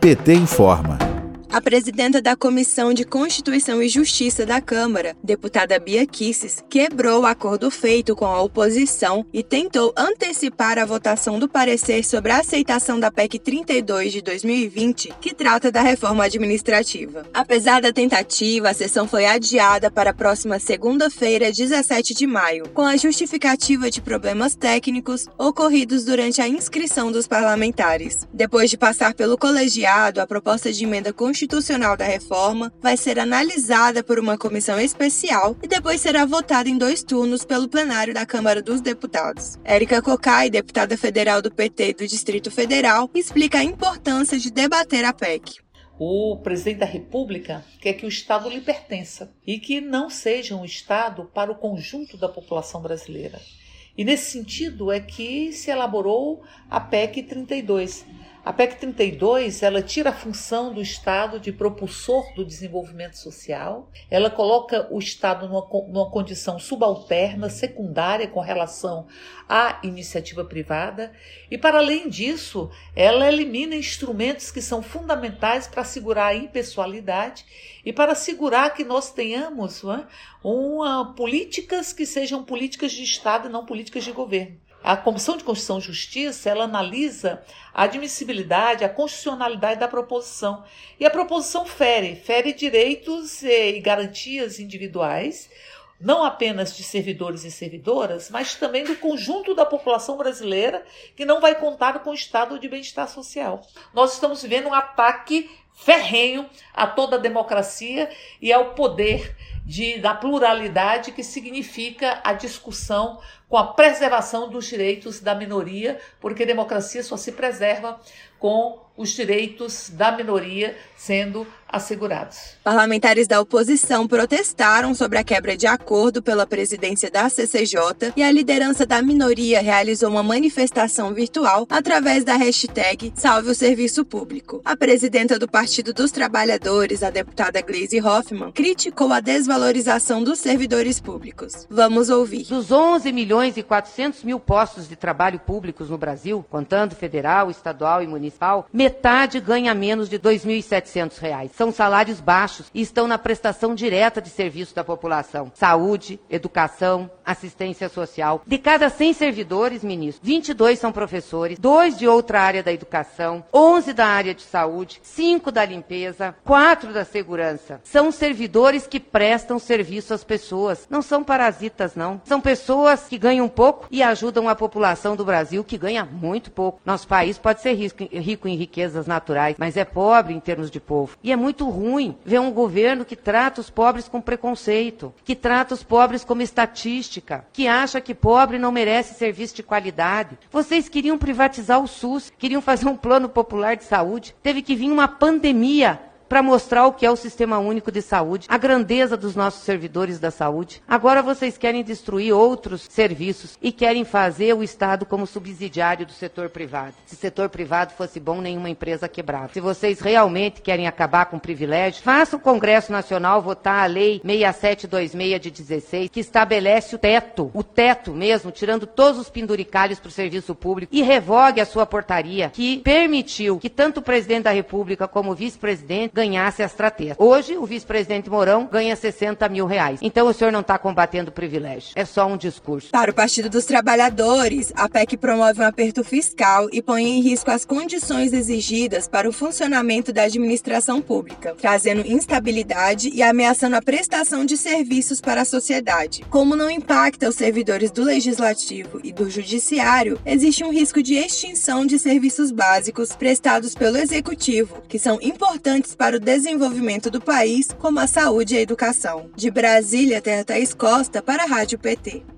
PT informa. A presidenta da Comissão de Constituição e Justiça da Câmara, deputada Bia Kisses, quebrou o acordo feito com a oposição e tentou antecipar a votação do parecer sobre a aceitação da PEC 32 de 2020, que trata da reforma administrativa. Apesar da tentativa, a sessão foi adiada para a próxima segunda-feira, 17 de maio, com a justificativa de problemas técnicos ocorridos durante a inscrição dos parlamentares. Depois de passar pelo colegiado, a proposta de emenda constitucional constitucional da reforma vai ser analisada por uma comissão especial e depois será votada em dois turnos pelo plenário da Câmara dos Deputados. Érica Cocai, deputada federal do PT do Distrito Federal, explica a importância de debater a PEC. O presidente da República quer que o Estado lhe pertença e que não seja um Estado para o conjunto da população brasileira. E nesse sentido é que se elaborou a PEC 32, a PEC 32, ela tira a função do Estado de propulsor do desenvolvimento social, ela coloca o Estado numa, numa condição subalterna, secundária com relação à iniciativa privada, e para além disso, ela elimina instrumentos que são fundamentais para assegurar a impessoalidade e para assegurar que nós tenhamos uma, políticas que sejam políticas de Estado e não políticas de governo. A Comissão de Constituição e Justiça, ela analisa a admissibilidade, a constitucionalidade da proposição. E a proposição fere, fere direitos e garantias individuais, não apenas de servidores e servidoras, mas também do conjunto da população brasileira que não vai contar com o estado de bem-estar social. Nós estamos vivendo um ataque ferrenho a toda a democracia e ao poder de, da pluralidade que significa a discussão com a preservação dos direitos da minoria, porque democracia só se preserva com os direitos da minoria sendo assegurados. Parlamentares da oposição protestaram sobre a quebra de acordo pela presidência da CCJ e a liderança da minoria realizou uma manifestação virtual através da hashtag Salve o Serviço Público. A presidenta do Partido dos Trabalhadores, a deputada Gleisi Hoffmann, criticou a desvalorização dos servidores públicos. Vamos ouvir. Dos 11 milhões e 400 mil postos de trabalho públicos no Brasil, contando federal, estadual e municipal, metade ganha menos de R$ 2.700. São salários baixos e estão na prestação direta de serviço da população. Saúde, educação, assistência social. De cada 100 servidores, ministro, 22 são professores, dois de outra área da educação, 11 da área de saúde, 5 da limpeza, 4 da segurança. São servidores que prestam serviço às pessoas. Não são parasitas, não. São pessoas que ganham pouco e ajudam a população do Brasil, que ganha muito pouco. Nosso país pode ser rico em riquezas naturais, mas é pobre em termos de povo. E é muito ruim ver um governo que trata os pobres com preconceito, que trata os pobres como estatística, que acha que pobre não merece serviço de qualidade. Vocês queriam privatizar o SUS, queriam fazer um plano popular de saúde. Teve que vir uma pandemia para mostrar o que é o Sistema Único de Saúde, a grandeza dos nossos servidores da saúde. Agora vocês querem destruir outros serviços e querem fazer o Estado como subsidiário do setor privado. Se o setor privado fosse bom, nenhuma empresa quebrava. Se vocês realmente querem acabar com o privilégio, faça o Congresso Nacional votar a Lei 6726 de 16, que estabelece o teto, o teto mesmo, tirando todos os penduricalhos para o serviço público e revogue a sua portaria que permitiu que tanto o presidente da República como o vice-presidente ganhasse as trateias. Hoje, o vice-presidente Mourão ganha 60 mil reais. Então, o senhor não está combatendo privilégio. É só um discurso. Para o Partido dos Trabalhadores, a PEC promove um aperto fiscal e põe em risco as condições exigidas para o funcionamento da administração pública, trazendo instabilidade e ameaçando a prestação de serviços para a sociedade. Como não impacta os servidores do Legislativo e do Judiciário, existe um risco de extinção de serviços básicos prestados pelo Executivo, que são importantes para para o desenvolvimento do país, como a saúde e a educação. De Brasília, Terra Thaís Costa, para a Rádio PT.